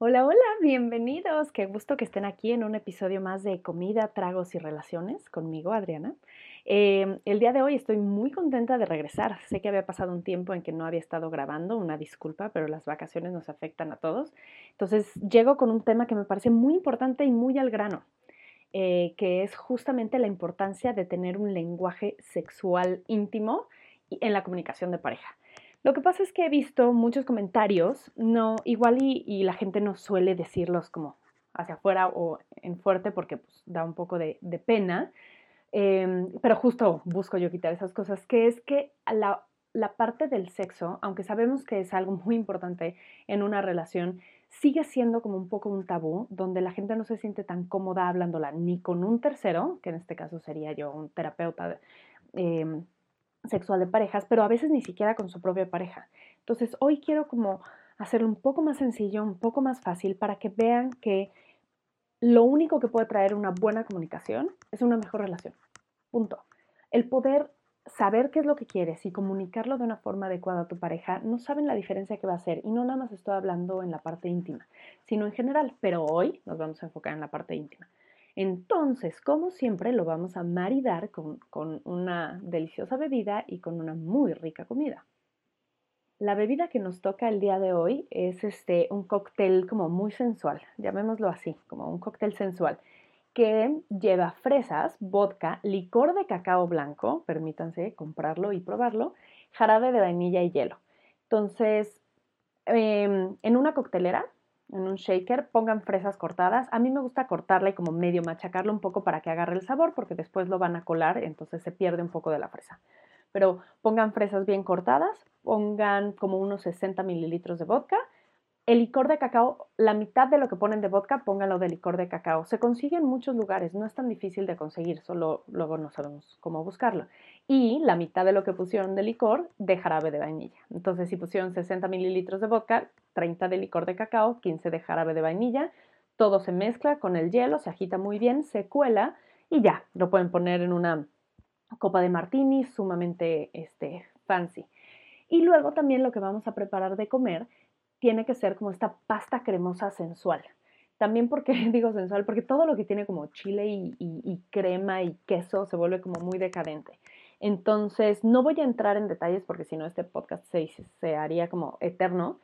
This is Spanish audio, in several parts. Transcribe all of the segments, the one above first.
Hola, hola, bienvenidos. Qué gusto que estén aquí en un episodio más de Comida, Tragos y Relaciones conmigo, Adriana. Em, el día de hoy estoy muy contenta de regresar. Sé que había pasado un tiempo en que no había estado grabando, una disculpa, pero las vacaciones nos afectan a todos. Entonces llego con un tema que me parece muy importante y muy al grano, eh, que es justamente la importancia de tener un lenguaje sexual íntimo en la comunicación de pareja. Lo que pasa es que he visto muchos comentarios, no, igual y, la gente no suele decirlos como hacia afuera o en fuerte porque pues, da un poco de, pena, em, pero justo busco yo quitar esas cosas, que es que la, parte del sexo, aunque sabemos que es algo muy importante en una relación, sigue siendo como un poco un tabú, donde la gente no se siente tan cómoda hablándola ni con un tercero, que en este caso sería yo, un terapeuta. Eh, sexual de parejas, pero a veces ni siquiera con su propia pareja. Entonces, hoy quiero como hacerlo un poco más sencillo, un poco más fácil para que vean que lo único que puede traer una buena comunicación es una mejor relación. Punto. El poder saber qué es lo que quieres y comunicarlo de una forma adecuada a tu pareja, no saben la diferencia que va a hacer. Y no nada más estoy hablando en la parte íntima, sino en general. Pero hoy nos vamos a enfocar en la parte íntima. Entonces, como siempre, lo vamos a maridar con, una deliciosa bebida y con una muy rica comida. La bebida que nos toca el día de hoy es este, un cóctel como muy sensual, llamémoslo así, como un cóctel sensual, que lleva fresas, vodka, licor de cacao blanco, permítanse comprarlo y probarlo, jarabe de vainilla y hielo. Entonces, em, en una coctelera en un shaker, pongan fresas cortadas. A mí me gusta cortarla y como medio machacarlo un poco para que agarre el sabor, porque después lo van a colar, entonces se pierde un poco de la fresa. Pero pongan fresas bien cortadas, pongan como unos 60 mililitros de vodka el licor de cacao, la mitad de lo que ponen de vodka, pónganlo de licor de cacao. Se consigue en muchos lugares, no es tan difícil de conseguir, solo luego no sabemos cómo buscarlo. Y la mitad de lo que pusieron de licor, de jarabe de vainilla. Entonces, si pusieron 60 mililitros de vodka, 30 de licor de cacao, 15 de jarabe de vainilla, todo se mezcla con el hielo, se agita muy bien, se cuela y ya, lo pueden poner en una copa de martini sumamente este, fancy. Y luego también lo que vamos a preparar de comer tiene que ser como esta pasta cremosa sensual. También porque digo sensual, porque todo lo que tiene como chile y, crema y queso se vuelve como muy decadente. Entonces, no voy a entrar en detalles porque si no este podcast se, haría como eterno,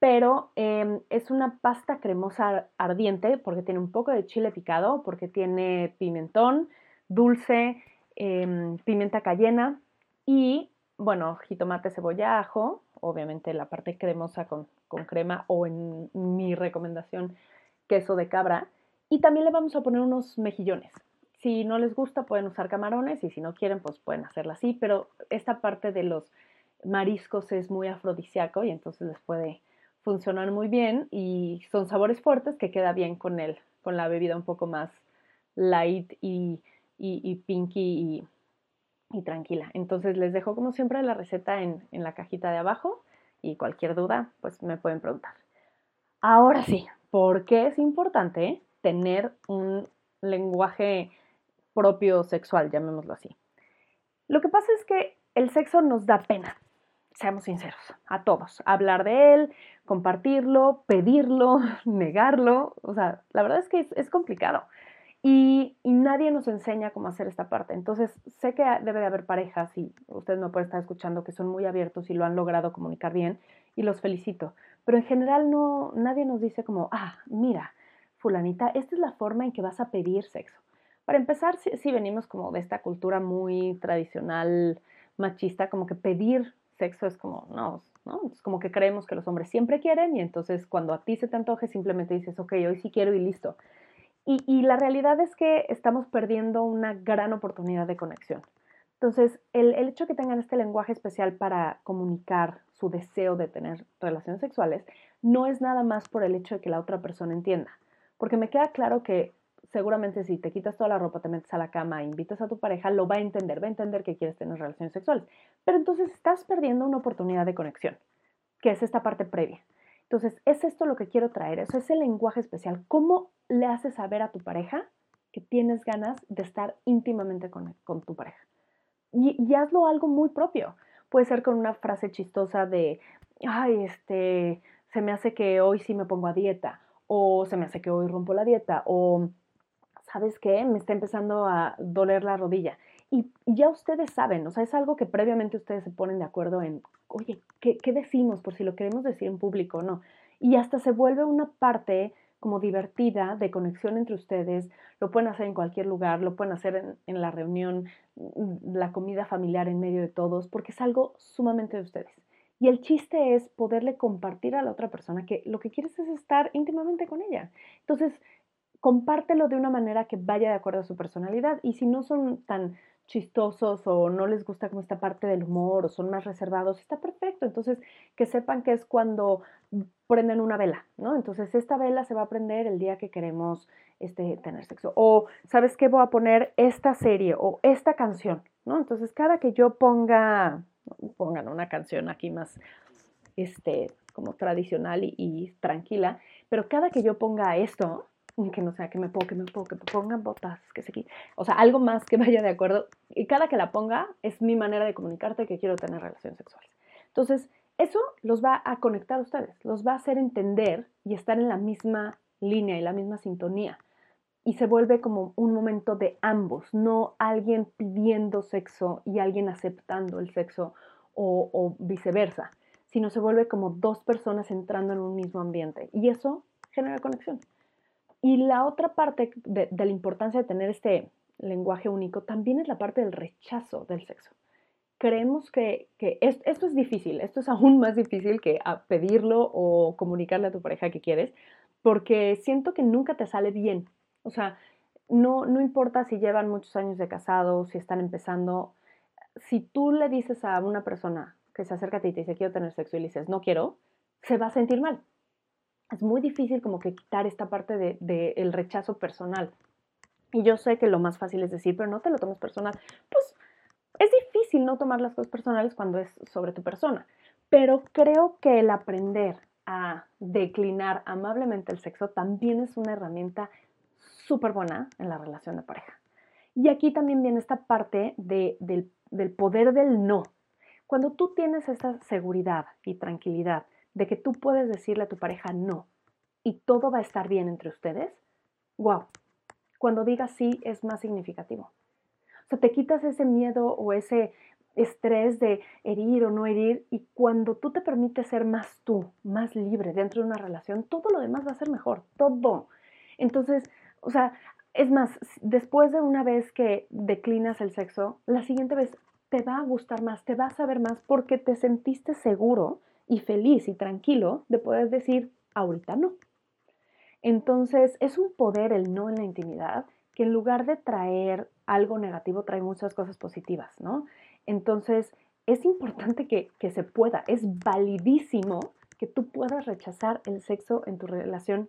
pero em, es una pasta cremosa ardiente porque tiene un poco de chile picado, porque tiene pimentón, dulce, em, pimienta cayena y, bueno, jitomate, cebolla, ajo, obviamente la parte cremosa con, con crema o en mi recomendación queso de cabra. Y también le vamos a poner unos mejillones. Si no les gusta pueden usar camarones y si no quieren pues pueden hacerla así, pero esta parte de los mariscos es muy afrodisíaco y entonces les puede funcionar muy bien y son sabores fuertes que queda bien con el, con la bebida un poco más light y, y, pinky y, tranquila. Entonces les dejo como siempre la receta en, en la cajita de abajo y cualquier duda, pues me pueden preguntar. Ahora sí, ¿por qué es importante tener un lenguaje propio sexual, llamémoslo así? Lo que pasa es que el sexo nos da pena, seamos sinceros, a todos. Hablar de él, compartirlo, pedirlo, negarlo, o sea, la verdad es que es, complicado. Y, nadie nos enseña cómo hacer esta parte. Entonces, sé que debe de haber parejas y ustedes me pueden estar escuchando que son muy abiertos y lo han logrado comunicar bien y los felicito. Pero en general no, nadie nos dice como, ah, mira, fulanita, esta es la forma en que vas a pedir sexo. Para empezar, si, venimos como de esta cultura muy tradicional, machista, como que pedir sexo es como, no, ¿no? Es como que creemos que los hombres siempre quieren y entonces cuando a ti se te antoje simplemente dices, ok, hoy sí quiero y listo. Y, la realidad es que estamos perdiendo una gran oportunidad de conexión. Entonces, el, hecho de que tengan este lenguaje especial para comunicar su deseo de tener relaciones sexuales no es nada más por el hecho de que la otra persona entienda. Porque me queda claro que seguramente si te quitas toda la ropa, te metes a la cama, e invitas a tu pareja, lo va a entender, va a entender que quieres tener relaciones sexuales. Pero entonces estás perdiendo una oportunidad de conexión, que es esta parte previa. Entonces, es esto lo que quiero traer, eso es el lenguaje especial. ¿Cómo le haces saber a tu pareja que tienes ganas de estar íntimamente con, tu pareja? Y, hazlo algo muy propio. Puede ser con una frase chistosa de, ay, este, se me hace que hoy sí me pongo a dieta. o se me hace que hoy rompo la dieta, o ¿sabes qué? Me está empezando a doler la rodilla. Y, ya ustedes saben, o sea, es algo que previamente ustedes se ponen de acuerdo en, oye, ¿qué, ¿qué, decimos? Por si lo queremos decir en público o no. Y hasta se vuelve una parte como divertida de conexión entre ustedes. Lo pueden hacer en cualquier lugar, lo pueden hacer en, en la reunión, mm, la comida familiar en medio de todos, porque es algo sumamente de ustedes. Y el chiste es poderle compartir a la otra persona que lo que quieres es estar íntimamente con ella. Entonces, compártelo de una manera que vaya de acuerdo a su personalidad. Y si no son tan chistosos o no les gusta como esta parte del humor o son más reservados, está perfecto. Entonces, que sepan que es cuando prenden una vela, ¿no? Entonces, esta vela se va a prender el día que queremos este, tener sexo. O, ¿sabes qué? Voy a poner esta serie o esta canción, ¿no? Entonces, cada que yo ponga pongan una canción aquí más, este, como tradicional y, tranquila, pero cada que yo ponga esto, que no sea que me ponga, que me que pongan botas, que se o sea, algo más que vaya de acuerdo, y cada que la ponga es mi manera de comunicarte que quiero tener relaciones sexuales. Entonces, eso los va a conectar a ustedes, los va a hacer entender y estar en la misma línea y la misma sintonía y se vuelve como un momento de ambos, no alguien pidiendo sexo y alguien aceptando el sexo o, viceversa, sino se vuelve como dos personas entrando en un mismo ambiente y eso genera conexión. Y la otra parte de, la importancia de tener este lenguaje único también es la parte del rechazo del sexo. Creemos que, esto es difícil, esto es aún más difícil que pedirlo o comunicarle a tu pareja que quieres, porque siento que nunca te sale bien o sea, no, no importa si llevan muchos años de casado, si están empezando, si tú le dices a una persona que se acerca a ti y te dice quiero tener sexo y le dices no quiero, se va a sentir mal. Es muy difícil como que quitar esta parte del de, el rechazo personal. Y yo sé que lo más fácil es decir, pero no te lo tomes personal. Pues es difícil no tomar las cosas personales cuando es sobre tu persona. Pero creo que el aprender a declinar amablemente el sexo también es una herramienta súper buena en la relación de pareja. Y aquí también viene esta parte del, del poder del no. Cuando tú tienes esta seguridad y tranquilidad de que tú puedes decirle a tu pareja no y todo va a estar bien entre ustedes, wow, cuando digas sí es más significativo. O sea, te quitas ese miedo o ese estrés de herir o no herir y cuando tú te permites ser más tú, más libre dentro de una relación, todo lo demás va a ser mejor, todo. Entonces, o sea, es más, después de una vez que declinas el sexo, la siguiente vez te va a gustar más, te va a saber más porque te sentiste seguro y feliz y tranquilo de poder decir, ahorita no. Entonces, es un poder el no en la intimidad que en lugar de traer algo negativo, trae muchas cosas positivas, ¿no? Entonces, es importante que, que se pueda, es validísimo que tú puedas rechazar el sexo en tu relación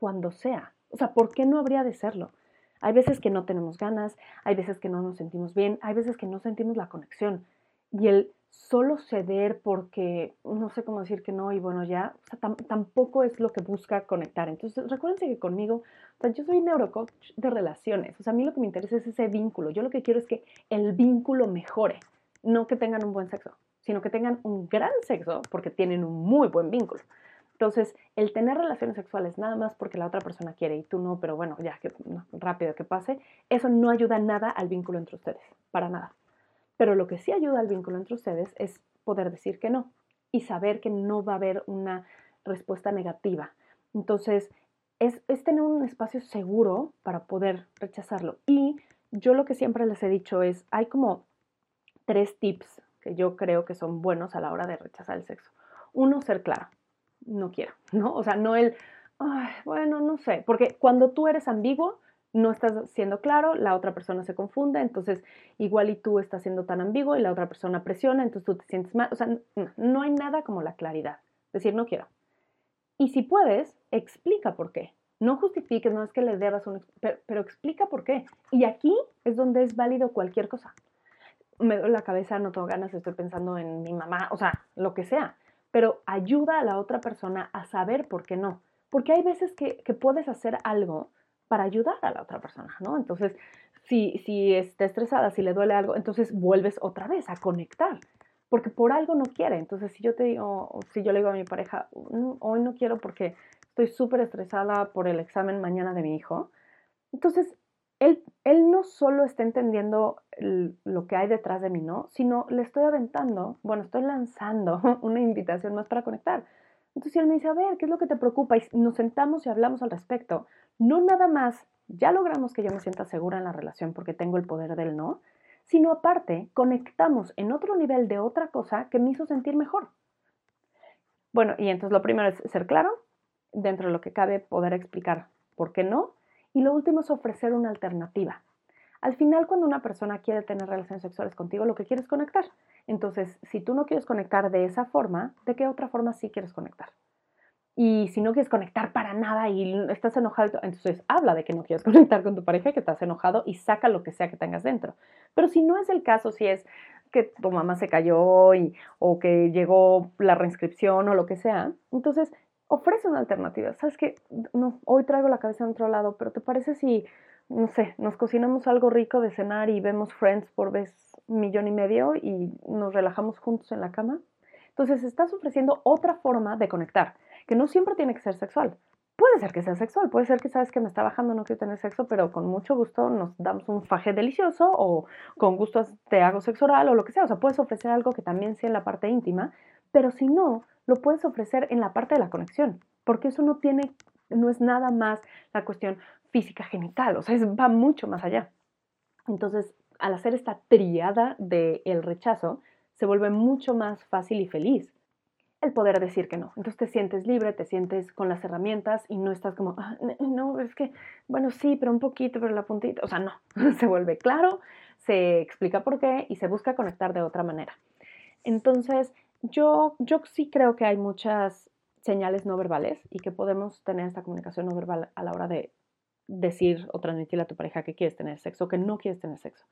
cuando sea. O sea, ¿por qué no habría de serlo? Hay veces que no tenemos ganas, hay veces que no nos sentimos bien, hay veces que no sentimos la conexión. Y el solo ceder porque no sé cómo decir que no y bueno, ya, o sea, tampoco es lo que busca conectar. Entonces, recuérdense que conmigo, o sea, yo soy neurocoach de relaciones. O sea, a mí lo que me interesa es ese vínculo. Yo lo que quiero es que el vínculo mejore, no que tengan un buen sexo, sino que tengan un gran sexo porque tienen un muy buen vínculo. Entonces, el tener relaciones sexuales nada más porque la otra persona quiere y tú no, pero bueno, ya que rápido que pase, eso no ayuda nada al vínculo entre ustedes, para nada. Pero lo que sí ayuda al vínculo entre ustedes es poder decir que no y saber que no va a haber una respuesta negativa. Entonces, es, tener un espacio seguro para poder rechazarlo. Y yo lo que siempre les he dicho es, hay como tres tips que yo creo que son buenos a la hora de rechazar el sexo. Uno, ser claro no quiero, ¿no? O sea, no el, bueno, no sé, porque cuando tú eres ambiguo, no estás siendo claro, la otra persona se confunde, entonces igual y tú estás siendo tan ambiguo y la otra persona presiona, entonces tú te sientes mal, o sea, no, hay nada como la claridad, decir no quiero. Y si puedes, explica por qué. No justifiques, no es que le debas un... Pero, explica por qué. Y aquí es donde es válido cualquier cosa. Me doy la cabeza, no tengo ganas, estoy pensando en mi mamá, o sea, lo que sea pero ayuda a la otra persona a saber por qué no. Porque hay veces que, puedes hacer algo para ayudar a la otra persona, ¿no? Entonces, si, si está estresada, si le duele algo, entonces vuelves otra vez a conectar, porque por algo no quiere. Entonces, si yo te digo, si yo le digo a mi pareja, hoy no quiero porque estoy súper estresada por el examen mañana de mi hijo. Entonces, él, él no solo está entendiendo lo que hay detrás de mí, ¿no? Sino le estoy aventando, bueno, estoy lanzando una invitación más para conectar. Entonces él me dice, a ver, ¿qué es lo que te preocupa? Y nos sentamos y hablamos al respecto. No nada más, ya logramos que yo me sienta segura en la relación porque tengo el poder del no, sino aparte, conectamos en otro nivel de otra cosa que me hizo sentir mejor. Bueno, y entonces lo primero es ser claro, dentro de lo que cabe poder explicar por qué no, y lo último es ofrecer una alternativa. Al final, cuando una persona quiere tener relaciones sexuales contigo, lo que quiere es conectar. Entonces, si tú no quieres conectar de esa forma, ¿de qué otra forma sí quieres conectar? Y si no quieres conectar para nada y estás enojado, entonces habla de que no quieres conectar con tu pareja, que estás enojado y saca lo que sea que tengas dentro. Pero si no es el caso, si es que tu mamá se cayó y, o que llegó la reinscripción o lo que sea, entonces ofrece una alternativa. Sabes que no, hoy traigo la cabeza en otro lado, pero ¿te parece si, no sé, nos cocinamos algo rico de cenar y vemos Friends por vez millón y medio y nos relajamos juntos en la cama? Entonces estás ofreciendo otra forma de conectar, que no siempre tiene que ser sexual. Puede ser que sea sexual, puede ser que sabes que me está bajando, no quiero tener sexo, pero con mucho gusto nos damos un faje delicioso o con gusto te hago sexo oral o lo que sea. O sea, puedes ofrecer algo que también sea en la parte íntima, pero si no, lo puedes ofrecer en la parte de la conexión, porque eso no tiene, no es nada más la cuestión física genital, o sea, va mucho más allá. Entonces, al hacer esta triada del rechazo, se vuelve mucho más fácil y feliz el poder decir que no. Entonces te sientes libre, te sientes con las herramientas y no estás como, ah, no, es que, bueno, sí, pero un poquito, pero la puntita, o sea, no, se vuelve claro, se explica por qué y se busca conectar de otra manera. Entonces, yo, yo sí creo que hay muchas señales no verbales y que podemos tener esta comunicación no verbal a la hora de decir o transmitirle a tu pareja que quieres tener sexo o que no quieres tener sexo.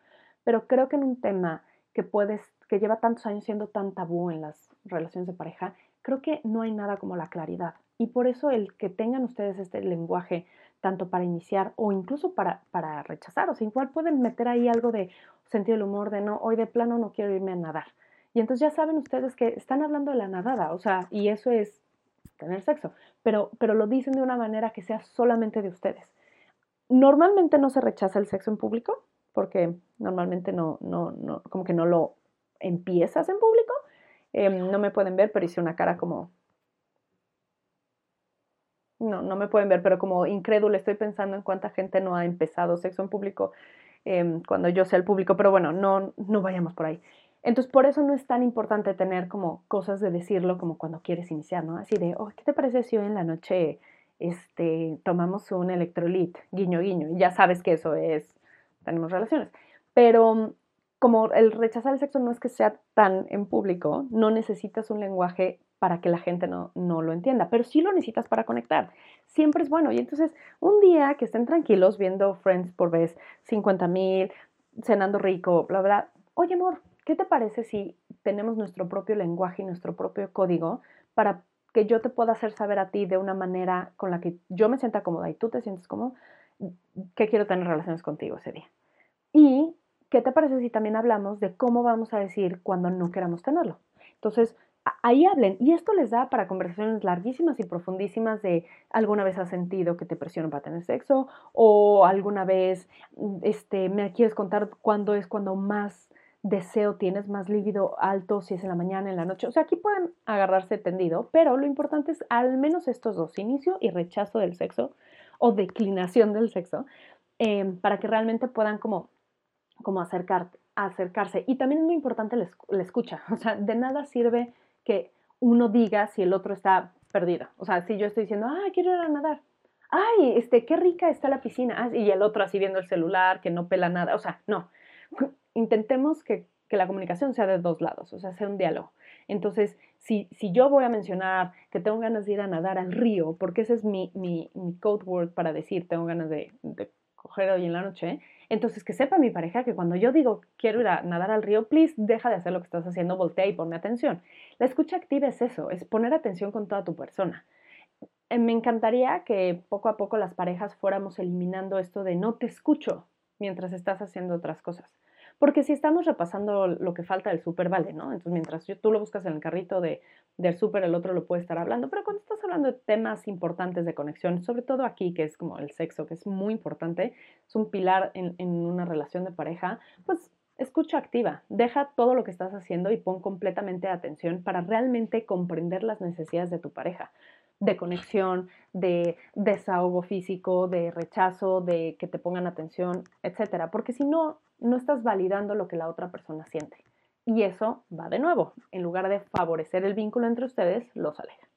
Pero creo que en un tema que puedes, que lleva tantos años siendo tan tabú en las relaciones de pareja, creo que no hay nada como la claridad. Y por eso el que tengan ustedes este lenguaje, tanto para iniciar o incluso para, para rechazar, o sea, igual pueden meter ahí algo de sentido del humor, de no, hoy de plano no quiero irme a nadar. Y entonces ya saben ustedes que están hablando de la nadada, o sea, y eso es tener sexo, pero, pero lo dicen de una manera que sea solamente de ustedes. Normalmente no se rechaza el sexo en público, porque normalmente no, no, no, como que no lo empiezas en público, Em, no me pueden ver, pero hice una cara como... No, no me pueden ver, pero como incrédulo estoy pensando en cuánta gente no ha empezado sexo en público em, cuando yo sea el público, pero bueno, no, no vayamos por ahí. Entonces, por eso no es tan importante tener como cosas de decirlo como cuando quieres iniciar, ¿no? Así de, oh, ¿qué te parece si hoy en la noche este, tomamos un electrolit, guiño, guiño? Ya sabes que eso es, tenemos relaciones. Pero como el rechazar el sexo no es que sea tan en público, no necesitas un lenguaje para que la gente no, no, lo entienda, pero sí lo necesitas para conectar. Siempre es bueno. Y entonces, un día que estén tranquilos viendo Friends por vez 50 mil, cenando rico, bla, bla, oye amor, ¿qué te parece si tenemos nuestro propio lenguaje y nuestro propio código para que yo te pueda hacer saber a ti de una manera con la que yo me sienta cómoda y tú te sientes cómodo, que quiero tener relaciones contigo ese día? Y ¿qué te parece si también hablamos de cómo vamos a decir cuando no queramos tenerlo? Entonces, ahí hablen. Y esto les da para conversaciones larguísimas y profundísimas de alguna vez has sentido que te presionan para tener sexo o alguna vez este, me quieres contar cuándo es cuando más deseo tienes, más lívido alto, si es en la mañana, en la noche. O sea, aquí pueden agarrarse tendido, pero lo importante es al menos estos dos, inicio y rechazo del sexo o declinación del sexo, eh, para que realmente puedan como como acercar, acercarse. Y también es muy importante la, escucha. O sea, de nada sirve que uno diga si el otro está perdido. O sea, si yo estoy diciendo, ah, quiero ir a nadar. Ay, este, qué rica está la piscina. Ah, y el otro así viendo el celular, que no pela nada. O sea, no. Intentemos que, que la comunicación sea de dos lados, o sea, sea un diálogo. Entonces, si, si, yo voy a mencionar que tengo ganas de ir a nadar al río, porque ese es mi, mi, mi code word para decir tengo ganas de, de coger hoy en la noche, entonces, que sepa mi pareja que cuando yo digo quiero ir a nadar al río, please deja de hacer lo que estás haciendo, voltea y ponme atención. La escucha activa es eso, es poner atención con toda tu persona. Eh, me encantaría que poco a poco las parejas fuéramos eliminando esto de no te escucho mientras estás haciendo otras cosas. Porque si estamos repasando lo que falta del súper, vale, ¿no? Entonces, mientras tú lo buscas en el carrito de, del súper, el otro lo puede estar hablando. Pero cuando estás hablando de temas importantes de conexión, sobre todo aquí, que es como el sexo, que es muy importante, es un pilar en, en una relación de pareja, pues escucha activa, deja todo lo que estás haciendo y pon completamente atención para realmente comprender las necesidades de tu pareja de conexión, de desahogo físico, de rechazo, de que te pongan atención, etcétera, porque si no, no estás validando lo que la otra persona siente. Y eso va de nuevo, en lugar de favorecer el vínculo entre ustedes, los aleja.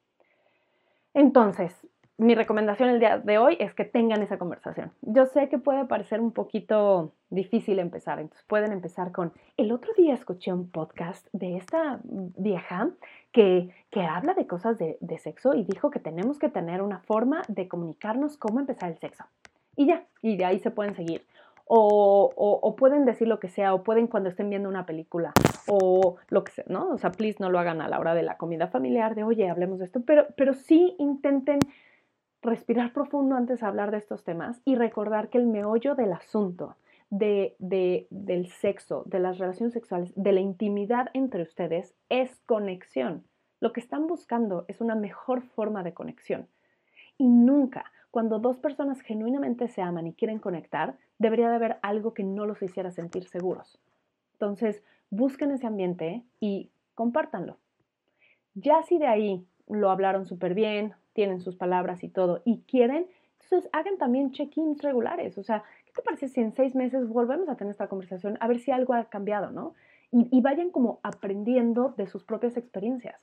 Entonces, mi recomendación el día de hoy es que tengan esa conversación. Yo sé que puede parecer un poquito difícil empezar, entonces pueden empezar con, el otro día escuché un podcast de esta vieja que, que habla de cosas de, de sexo y dijo que tenemos que tener una forma de comunicarnos cómo empezar el sexo. Y ya, y de ahí se pueden seguir. O, o, o, pueden decir lo que sea, o pueden cuando estén viendo una película, o lo que sea, ¿no? O sea, please no lo hagan a la hora de la comida familiar, de oye, hablemos de esto, pero, pero sí intenten respirar profundo antes de hablar de estos temas y recordar que el meollo del asunto, de, de, del sexo, de las relaciones sexuales, de la intimidad entre ustedes es conexión. Lo que están buscando es una mejor forma de conexión. Y nunca, cuando dos personas genuinamente se aman y quieren conectar, debería de haber algo que no los hiciera sentir seguros. Entonces, busquen ese ambiente y compártanlo. Ya si de ahí lo hablaron súper bien, tienen sus palabras y todo, y quieren, entonces hagan también check-ins regulares. O sea, ¿qué te parece si en seis meses volvemos a tener esta conversación a ver si algo ha cambiado, ¿no? Y, y vayan como aprendiendo de sus propias experiencias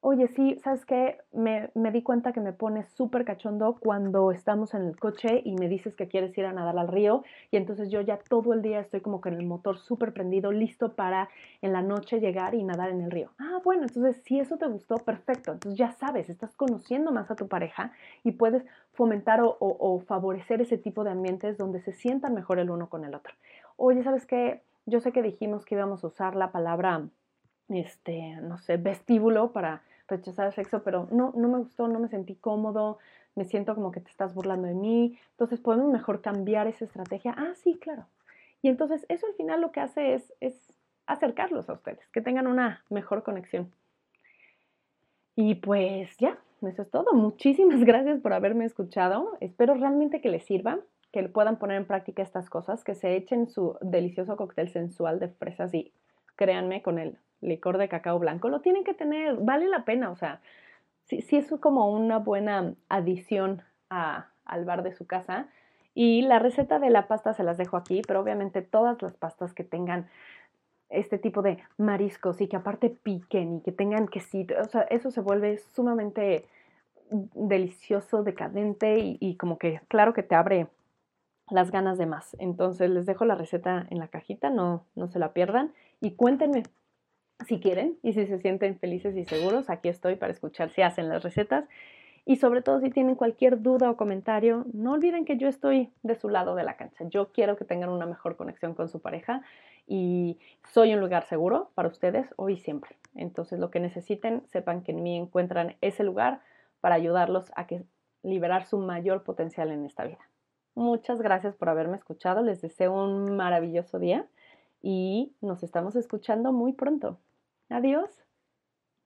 oye, sí, ¿sabes qué? Me, me di cuenta que me pones súper cachondo cuando estamos en el coche y me dices que quieres ir a nadar al río y entonces yo ya todo el día estoy como con el motor súper prendido, listo para en la noche llegar y nadar en el río. Ah, bueno, entonces si eso te gustó, perfecto. Entonces ya sabes, estás conociendo más a tu pareja y puedes fomentar o, o, o favorecer ese tipo de ambientes donde se sientan mejor el uno con el otro. Oye, ¿sabes qué? Yo sé que dijimos que íbamos a usar la palabra este, no sé, vestíbulo para rechazar sexo, pero no, no me gustó, no me sentí cómodo, me siento como que te estás burlando de mí, entonces podemos mejor cambiar esa estrategia. Ah, sí, claro. Y entonces eso al final lo que hace es, es acercarlos a ustedes, que tengan una mejor conexión. Y pues ya, eso es todo. Muchísimas gracias por haberme escuchado. Espero realmente que les sirva, que puedan poner en práctica estas cosas, que se echen su delicioso cóctel sensual de fresas y créanme, con el licor de cacao blanco, lo tienen que tener, vale la pena, o sea, sí, sí es como una buena adición a, al bar de su casa. Y la receta de la pasta se las dejo aquí, pero obviamente todas las pastas que tengan este tipo de mariscos y que aparte piquen y que tengan quesito, o sea, eso se vuelve sumamente delicioso, decadente y, y como que claro que te abre las ganas de más. Entonces les dejo la receta en la cajita, no, no se la pierdan y cuéntenme si quieren y si se sienten felices y seguros, aquí estoy para escuchar si hacen las recetas. Y sobre todo si tienen cualquier duda o comentario, no olviden que yo estoy de su lado de la cancha. Yo quiero que tengan una mejor conexión con su pareja y soy un lugar seguro para ustedes hoy y siempre. Entonces lo que necesiten, sepan que en mí encuentran ese lugar para ayudarlos a que liberar su mayor potencial en esta vida. Muchas gracias por haberme escuchado. Les deseo un maravilloso día y nos estamos escuchando muy pronto. Adiós.